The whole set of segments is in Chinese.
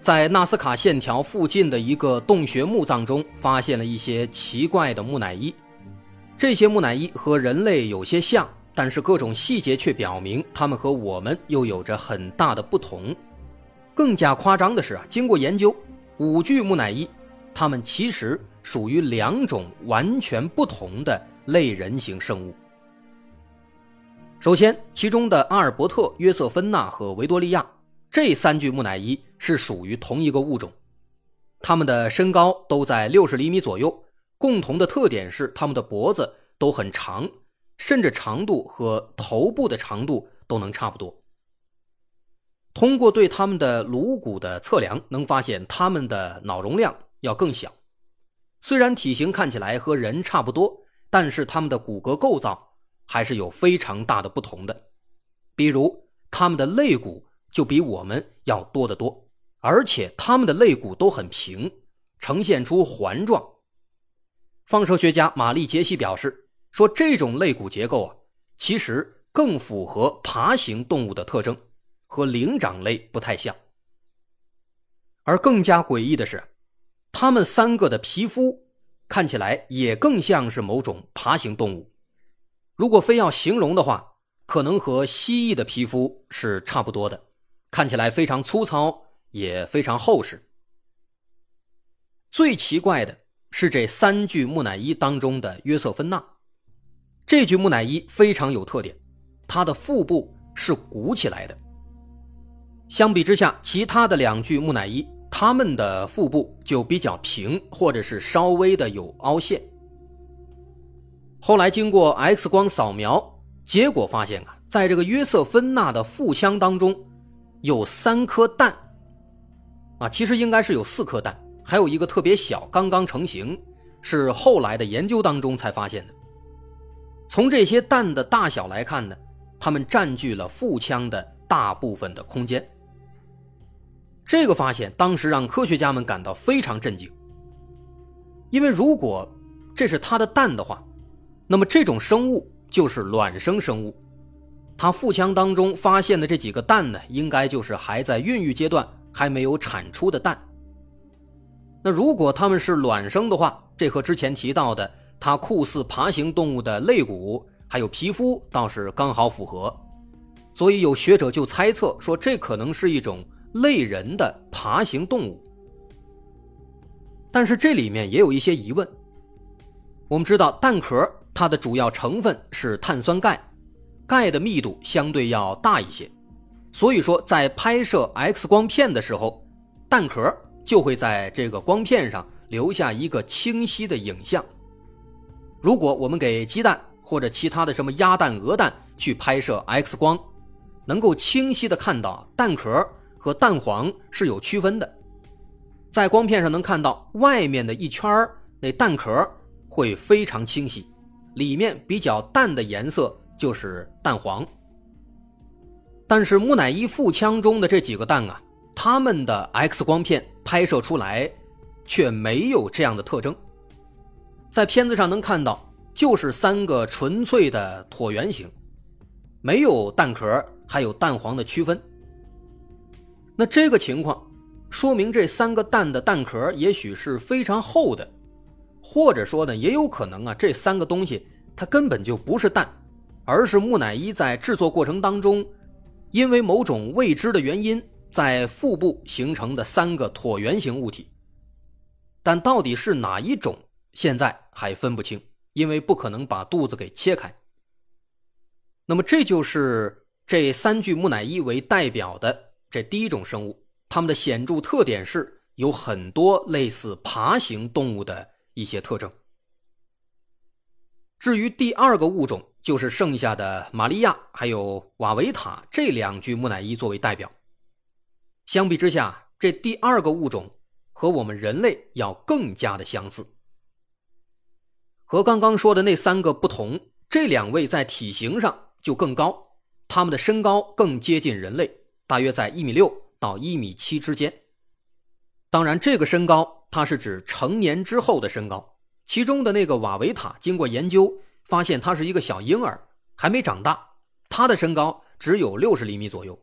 在纳斯卡线条附近的一个洞穴墓葬中，发现了一些奇怪的木乃伊。这些木乃伊和人类有些像，但是各种细节却表明，它们和我们又有着很大的不同。更加夸张的是啊，经过研究，五具木乃伊，它们其实属于两种完全不同的。类人型生物。首先，其中的阿尔伯特、约瑟芬娜和维多利亚这三具木乃伊是属于同一个物种，它们的身高都在六十厘米左右，共同的特点是它们的脖子都很长，甚至长度和头部的长度都能差不多。通过对他们的颅骨的测量，能发现他们的脑容量要更小，虽然体型看起来和人差不多。但是他们的骨骼构造还是有非常大的不同的，比如他们的肋骨就比我们要多得多，而且他们的肋骨都很平，呈现出环状。放射学家玛丽杰西表示说，这种肋骨结构啊，其实更符合爬行动物的特征，和灵长类不太像。而更加诡异的是，他们三个的皮肤。看起来也更像是某种爬行动物。如果非要形容的话，可能和蜥蜴的皮肤是差不多的，看起来非常粗糙，也非常厚实。最奇怪的是这三具木乃伊当中的约瑟芬娜，这具木乃伊非常有特点，它的腹部是鼓起来的。相比之下，其他的两具木乃伊。他们的腹部就比较平，或者是稍微的有凹陷。后来经过 X 光扫描，结果发现啊，在这个约瑟芬娜的腹腔当中，有三颗蛋。啊，其实应该是有四颗蛋，还有一个特别小，刚刚成型，是后来的研究当中才发现的。从这些蛋的大小来看呢，它们占据了腹腔的大部分的空间。这个发现当时让科学家们感到非常震惊，因为如果这是它的蛋的话，那么这种生物就是卵生生物，它腹腔当中发现的这几个蛋呢，应该就是还在孕育阶段还没有产出的蛋。那如果它们是卵生的话，这和之前提到的它酷似爬行动物的肋骨还有皮肤倒是刚好符合，所以有学者就猜测说，这可能是一种。类人的爬行动物，但是这里面也有一些疑问。我们知道蛋壳它的主要成分是碳酸钙，钙的密度相对要大一些，所以说在拍摄 X 光片的时候，蛋壳就会在这个光片上留下一个清晰的影像。如果我们给鸡蛋或者其他的什么鸭蛋、鹅蛋去拍摄 X 光，能够清晰的看到蛋壳。和蛋黄是有区分的，在光片上能看到外面的一圈那蛋壳会非常清晰，里面比较淡的颜色就是蛋黄。但是木乃伊腹腔中的这几个蛋啊，它们的 X 光片拍摄出来却没有这样的特征，在片子上能看到就是三个纯粹的椭圆形，没有蛋壳还有蛋黄的区分。那这个情况，说明这三个蛋的蛋壳也许是非常厚的，或者说呢，也有可能啊，这三个东西它根本就不是蛋，而是木乃伊在制作过程当中，因为某种未知的原因，在腹部形成的三个椭圆形物体。但到底是哪一种，现在还分不清，因为不可能把肚子给切开。那么这就是这三具木乃伊为代表的。这第一种生物，它们的显著特点是有很多类似爬行动物的一些特征。至于第二个物种，就是剩下的玛利亚还有瓦维塔这两具木乃伊作为代表。相比之下，这第二个物种和我们人类要更加的相似。和刚刚说的那三个不同，这两位在体型上就更高，他们的身高更接近人类，大约在一米六到一米七之间。当然，这个身高它是指成年之后的身高。其中的那个瓦维塔，经过研究发现，他是一个小婴儿，还没长大，他的身高只有六十厘米左右。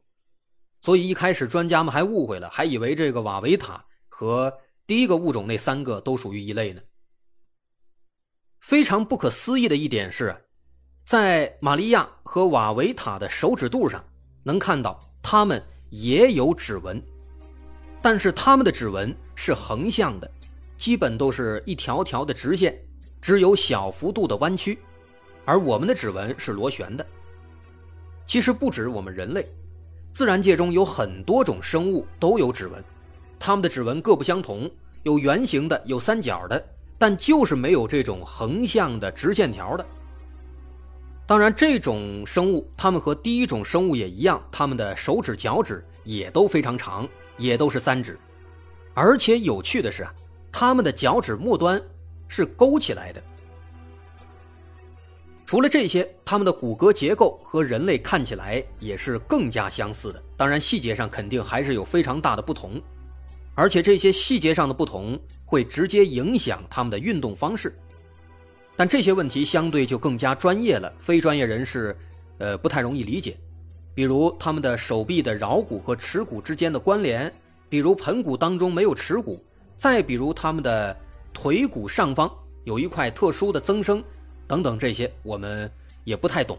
所以一开始专家们还误会了，还以为这个瓦维塔和第一个物种那三个都属于一类呢。非常不可思议的一点是，在玛利亚和瓦维塔的手指肚上能看到他们也有指纹，但是他们的指纹是横向的，基本都是一条条的直线，只有小幅度的弯曲，而我们的指纹是螺旋的。其实不止我们人类，自然界中有很多种生物都有指纹，它们的指纹各不相同，有圆形的，有三角的。但就是没有这种横向的直线条的。当然，这种生物它们和第一种生物也一样，它们的手指、脚趾也都非常长，也都是三指。而且有趣的是啊，它们的脚趾末端是勾起来的。除了这些，它们的骨骼结构和人类看起来也是更加相似的。当然，细节上肯定还是有非常大的不同。而且这些细节上的不同会直接影响他们的运动方式，但这些问题相对就更加专业了，非专业人士，呃，不太容易理解。比如他们的手臂的桡骨和尺骨之间的关联，比如盆骨当中没有尺骨，再比如他们的腿骨上方有一块特殊的增生，等等，这些我们也不太懂。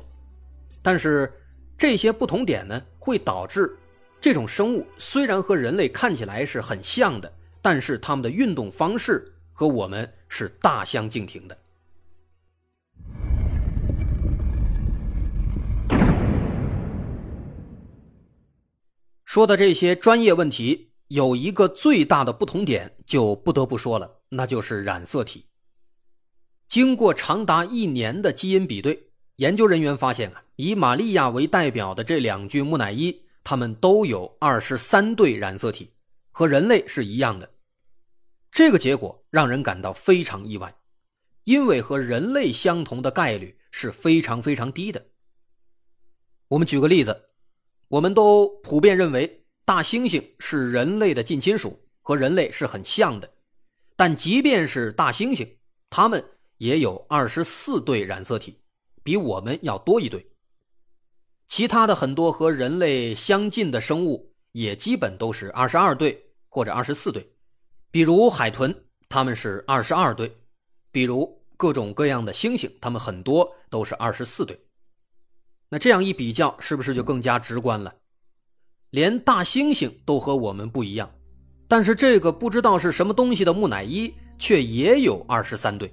但是这些不同点呢，会导致。这种生物虽然和人类看起来是很像的，但是它们的运动方式和我们是大相径庭的。说的这些专业问题，有一个最大的不同点，就不得不说了，那就是染色体。经过长达一年的基因比对，研究人员发现啊，以玛利亚为代表的这两具木乃伊。他们都有二十三对染色体，和人类是一样的。这个结果让人感到非常意外，因为和人类相同的概率是非常非常低的。我们举个例子，我们都普遍认为大猩猩是人类的近亲属，和人类是很像的。但即便是大猩猩，它们也有二十四对染色体，比我们要多一对。其他的很多和人类相近的生物也基本都是二十二对或者二十四对，比如海豚，它们是二十二对；比如各种各样的猩猩，它们很多都是二十四对。那这样一比较，是不是就更加直观了？连大猩猩都和我们不一样，但是这个不知道是什么东西的木乃伊却也有二十三对，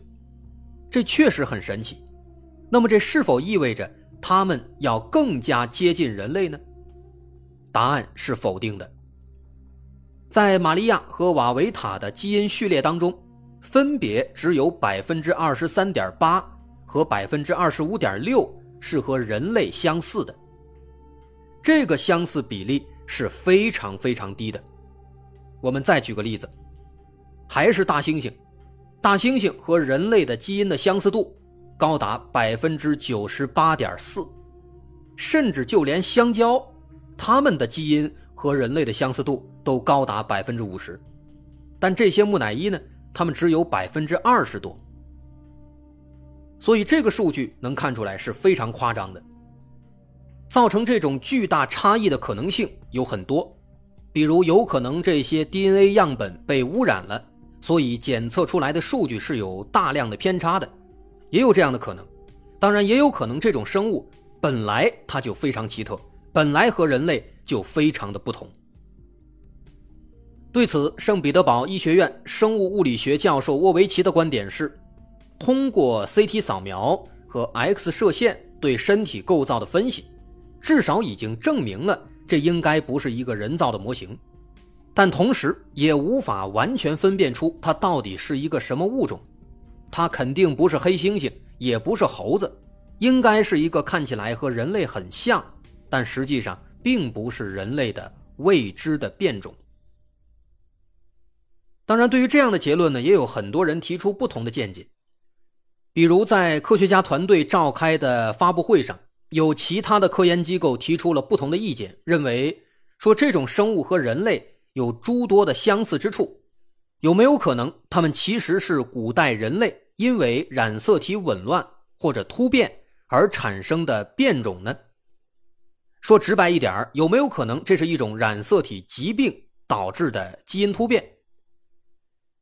这确实很神奇。那么这是否意味着？他们要更加接近人类呢？答案是否定的。在玛利亚和瓦维塔的基因序列当中，分别只有百分之二十三点八和百分之二十五点六是和人类相似的。这个相似比例是非常非常低的。我们再举个例子，还是大猩猩，大猩猩和人类的基因的相似度。高达百分之九十八点四，甚至就连香蕉，它们的基因和人类的相似度都高达百分之五十，但这些木乃伊呢，它们只有百分之二十多。所以这个数据能看出来是非常夸张的。造成这种巨大差异的可能性有很多，比如有可能这些 DNA 样本被污染了，所以检测出来的数据是有大量的偏差的。也有这样的可能，当然也有可能这种生物本来它就非常奇特，本来和人类就非常的不同。对此，圣彼得堡医学院生物物理学教授沃维奇的观点是：通过 CT 扫描和 X 射线对身体构造的分析，至少已经证明了这应该不是一个人造的模型，但同时也无法完全分辨出它到底是一个什么物种。它肯定不是黑猩猩，也不是猴子，应该是一个看起来和人类很像，但实际上并不是人类的未知的变种。当然，对于这样的结论呢，也有很多人提出不同的见解。比如，在科学家团队召开的发布会上，有其他的科研机构提出了不同的意见，认为说这种生物和人类有诸多的相似之处。有没有可能，他们其实是古代人类因为染色体紊乱或者突变而产生的变种呢？说直白一点有没有可能这是一种染色体疾病导致的基因突变？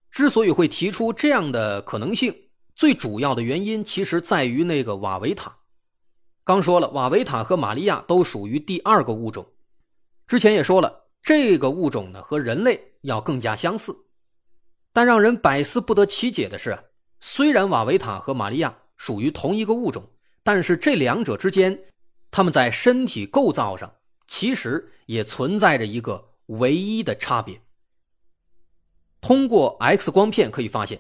之所以会提出这样的可能性，最主要的原因其实在于那个瓦维塔。刚说了，瓦维塔和玛利亚都属于第二个物种，之前也说了，这个物种呢和人类要更加相似。但让人百思不得其解的是，虽然瓦维塔和玛利亚属于同一个物种，但是这两者之间，他们在身体构造上其实也存在着一个唯一的差别。通过 X 光片可以发现，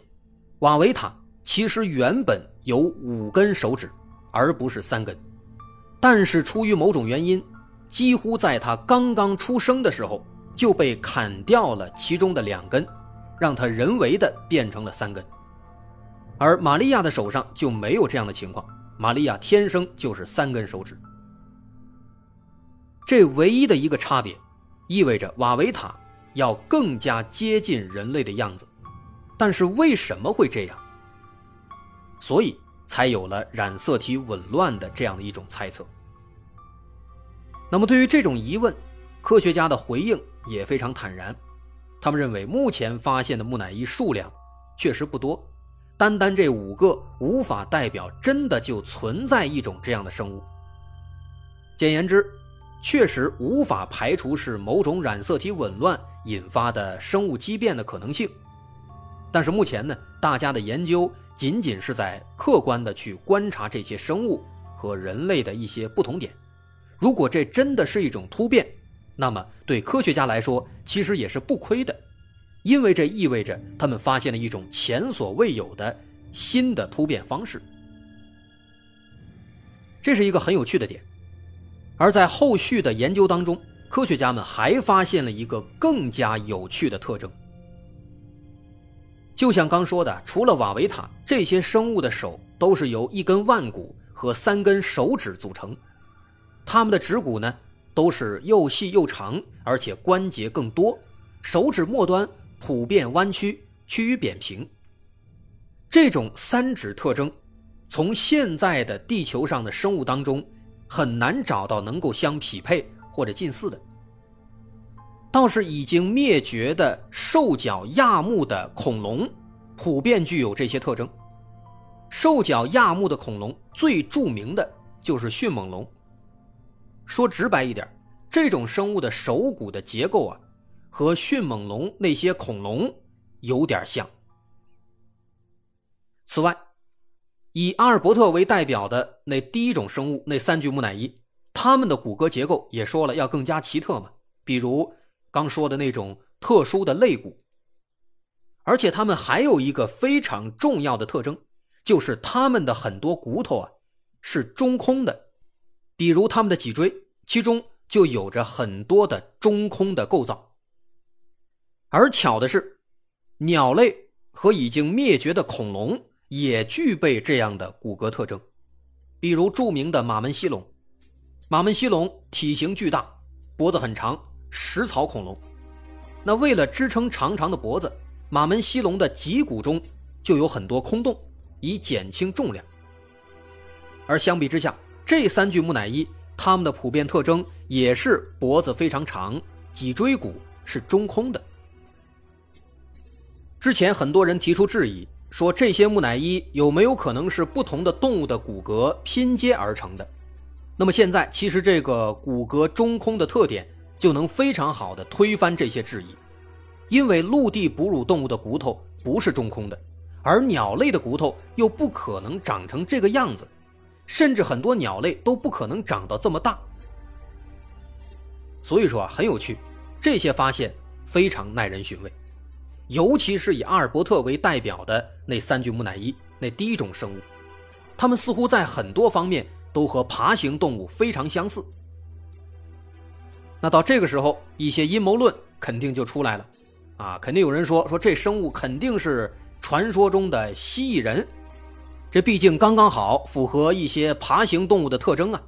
瓦维塔其实原本有五根手指，而不是三根，但是出于某种原因，几乎在他刚刚出生的时候就被砍掉了其中的两根。让他人为的变成了三根，而玛利亚的手上就没有这样的情况。玛利亚天生就是三根手指，这唯一的一个差别，意味着瓦维塔要更加接近人类的样子。但是为什么会这样？所以才有了染色体紊乱的这样的一种猜测。那么对于这种疑问，科学家的回应也非常坦然。他们认为，目前发现的木乃伊数量确实不多，单单这五个无法代表真的就存在一种这样的生物。简言之，确实无法排除是某种染色体紊乱引发的生物畸变的可能性。但是目前呢，大家的研究仅仅是在客观的去观察这些生物和人类的一些不同点。如果这真的是一种突变，那么，对科学家来说，其实也是不亏的，因为这意味着他们发现了一种前所未有的新的突变方式。这是一个很有趣的点。而在后续的研究当中，科学家们还发现了一个更加有趣的特征。就像刚说的，除了瓦维塔，这些生物的手都是由一根腕骨和三根手指组成，它们的指骨呢？都是又细又长，而且关节更多，手指末端普遍弯曲，趋于扁平。这种三指特征，从现在的地球上的生物当中很难找到能够相匹配或者近似的。倒是已经灭绝的兽脚亚目的恐龙，普遍具有这些特征。兽脚亚目的恐龙最著名的就是迅猛龙。说直白一点，这种生物的手骨的结构啊，和迅猛龙那些恐龙有点像。此外，以阿尔伯特为代表的那第一种生物，那三具木乃伊，它们的骨骼结构也说了要更加奇特嘛，比如刚说的那种特殊的肋骨。而且它们还有一个非常重要的特征，就是它们的很多骨头啊是中空的。比如它们的脊椎，其中就有着很多的中空的构造。而巧的是，鸟类和已经灭绝的恐龙也具备这样的骨骼特征。比如著名的马门溪龙，马门溪龙体型巨大，脖子很长，食草恐龙。那为了支撑长长的脖子，马门溪龙的脊骨中就有很多空洞，以减轻重量。而相比之下，这三具木乃伊，它们的普遍特征也是脖子非常长，脊椎骨是中空的。之前很多人提出质疑，说这些木乃伊有没有可能是不同的动物的骨骼拼接而成的？那么现在，其实这个骨骼中空的特点就能非常好的推翻这些质疑，因为陆地哺乳动物的骨头不是中空的，而鸟类的骨头又不可能长成这个样子。甚至很多鸟类都不可能长到这么大，所以说啊很有趣，这些发现非常耐人寻味，尤其是以阿尔伯特为代表的那三具木乃伊，那第一种生物，它们似乎在很多方面都和爬行动物非常相似。那到这个时候，一些阴谋论肯定就出来了，啊，肯定有人说说这生物肯定是传说中的蜥蜴人，这毕竟刚刚好符合一些爬行动物的特征啊。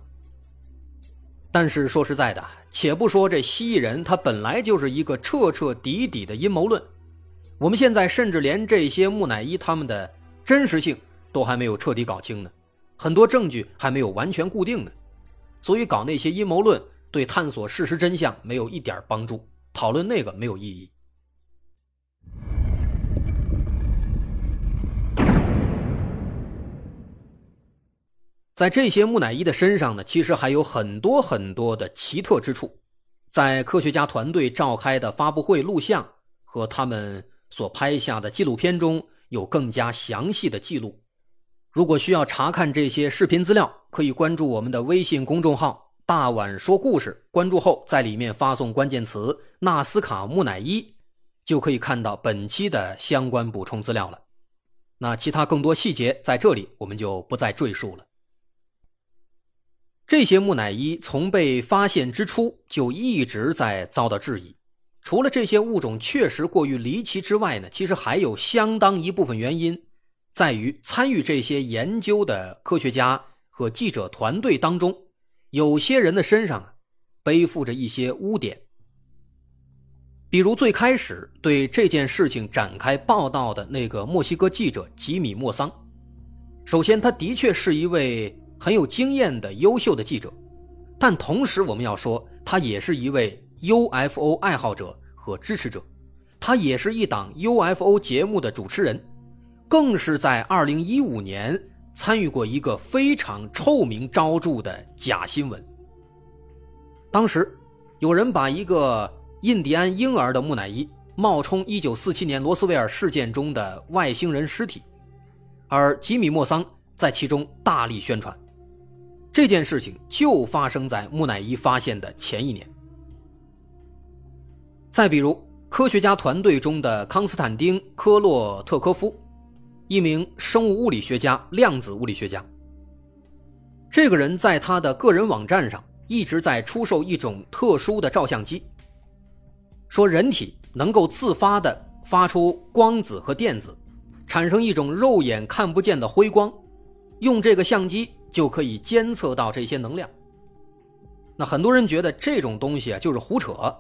但是说实在的，且不说这蜥蜴人，他本来就是一个彻彻底底的阴谋论。我们现在甚至连这些木乃伊他们的真实性都还没有彻底搞清呢，很多证据还没有完全固定呢，所以搞那些阴谋论对探索事实真相没有一点帮助，讨论那个没有意义。在这些木乃伊的身上呢，其实还有很多很多的奇特之处，在科学家团队召开的发布会录像和他们所拍下的纪录片中有更加详细的记录。如果需要查看这些视频资料，可以关注我们的微信公众号“大碗说故事”，关注后在里面发送关键词“纳斯卡木乃伊”，就可以看到本期的相关补充资料了。那其他更多细节在这里我们就不再赘述了。这些木乃伊从被发现之初就一直在遭到质疑。除了这些物种确实过于离奇之外呢，其实还有相当一部分原因，在于参与这些研究的科学家和记者团队当中，有些人的身上啊背负着一些污点。比如最开始对这件事情展开报道的那个墨西哥记者吉米·莫桑，首先他的确是一位。很有经验的优秀的记者，但同时我们要说，他也是一位 UFO 爱好者和支持者，他也是一档 UFO 节目的主持人，更是在2015年参与过一个非常臭名昭著的假新闻。当时，有人把一个印第安婴儿的木乃伊冒充1947年罗斯威尔事件中的外星人尸体，而吉米·莫桑在其中大力宣传。这件事情就发生在木乃伊发现的前一年。再比如，科学家团队中的康斯坦丁·科洛特科夫，一名生物物理学家、量子物理学家。这个人在他的个人网站上一直在出售一种特殊的照相机，说人体能够自发的发出光子和电子，产生一种肉眼看不见的辉光，用这个相机。就可以监测到这些能量。那很多人觉得这种东西啊就是胡扯，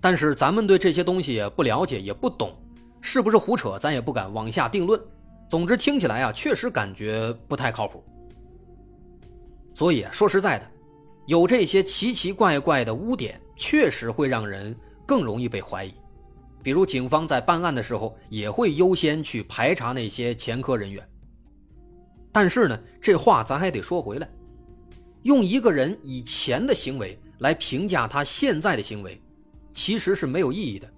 但是咱们对这些东西不了解也不懂，是不是胡扯咱也不敢往下定论。总之听起来啊确实感觉不太靠谱。所以说实在的，有这些奇奇怪怪的污点，确实会让人更容易被怀疑。比如警方在办案的时候也会优先去排查那些前科人员。但是呢，这话咱还得说回来，用一个人以前的行为来评价他现在的行为，其实是没有意义的，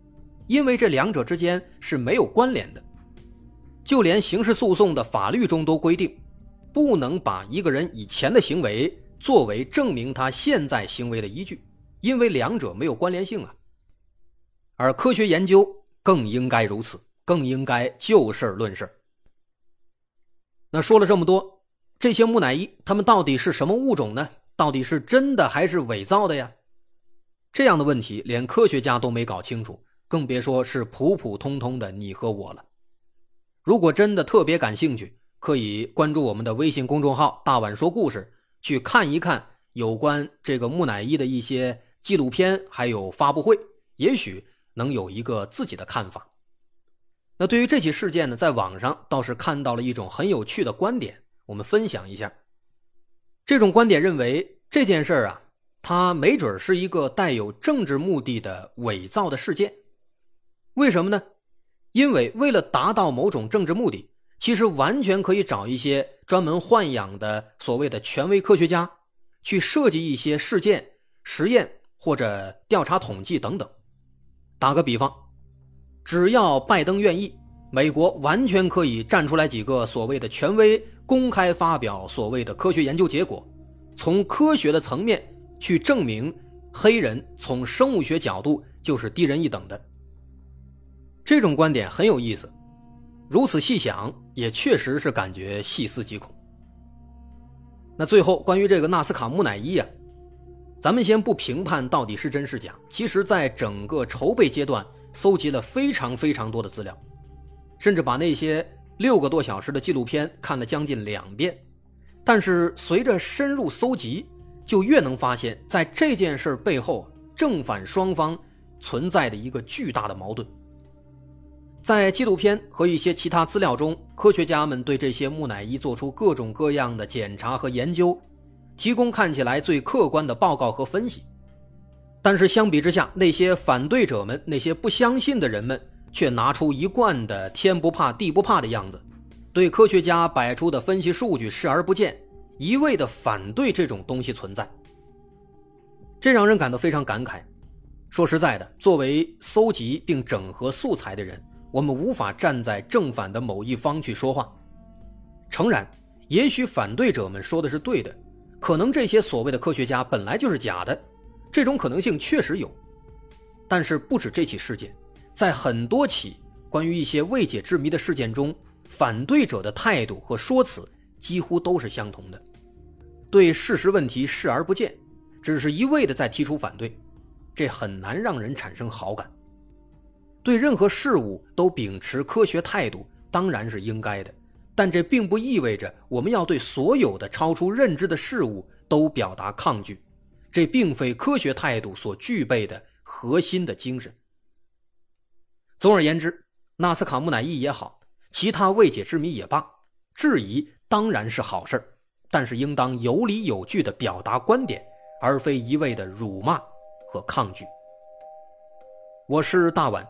因为这两者之间是没有关联的。就连刑事诉讼的法律中都规定，不能把一个人以前的行为作为证明他现在行为的依据，因为两者没有关联性啊。而科学研究更应该如此，更应该就事论事。那说了这么多，这些木乃伊它们到底是什么物种呢？到底是真的还是伪造的呀？这样的问题连科学家都没搞清楚，更别说是普普通通的你和我了。如果真的特别感兴趣，可以关注我们的微信公众号“大碗说故事”，去看一看有关这个木乃伊的一些纪录片，还有发布会，也许能有一个自己的看法。那对于这起事件呢，在网上倒是看到了一种很有趣的观点，我们分享一下。这种观点认为，这件事啊，它没准是一个带有政治目的的伪造的事件。为什么呢？因为为了达到某种政治目的，其实完全可以找一些专门豢养的所谓的权威科学家，去设计一些事件、实验或者调查统计等等。打个比方。只要拜登愿意，美国完全可以站出来几个所谓的权威，公开发表所谓的科学研究结果，从科学的层面去证明黑人从生物学角度就是低人一等的。这种观点很有意思，如此细想也确实是感觉细思极恐。那最后关于这个纳斯卡木乃伊啊，咱们先不评判到底是真是假，其实在整个筹备阶段。搜集了非常非常多的资料，甚至把那些六个多小时的纪录片看了将近两遍。但是随着深入搜集，就越能发现，在这件事背后，正反双方存在的一个巨大的矛盾。在纪录片和一些其他资料中，科学家们对这些木乃伊做出各种各样的检查和研究，提供看起来最客观的报告和分析。但是相比之下，那些反对者们、那些不相信的人们，却拿出一贯的天不怕地不怕的样子，对科学家摆出的分析数据视而不见，一味的反对这种东西存在。这让人感到非常感慨。说实在的，作为搜集并整合素材的人，我们无法站在正反的某一方去说话。诚然，也许反对者们说的是对的，可能这些所谓的科学家本来就是假的。这种可能性确实有，但是不止这起事件，在很多起关于一些未解之谜的事件中，反对者的态度和说辞几乎都是相同的，对事实问题视而不见，只是一味的在提出反对，这很难让人产生好感。对任何事物都秉持科学态度当然是应该的，但这并不意味着我们要对所有的超出认知的事物都表达抗拒。这并非科学态度所具备的核心的精神。总而言之，纳斯卡木乃伊也好，其他未解之谜也罢，质疑当然是好事但是应当有理有据的表达观点，而非一味的辱骂和抗拒。我是大碗，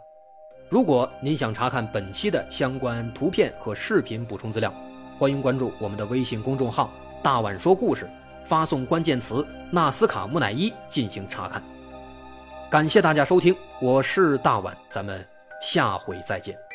如果您想查看本期的相关图片和视频补充资料，欢迎关注我们的微信公众号“大碗说故事”。发送关键词“纳斯卡木乃伊”进行查看。感谢大家收听，我是大碗，咱们下回再见。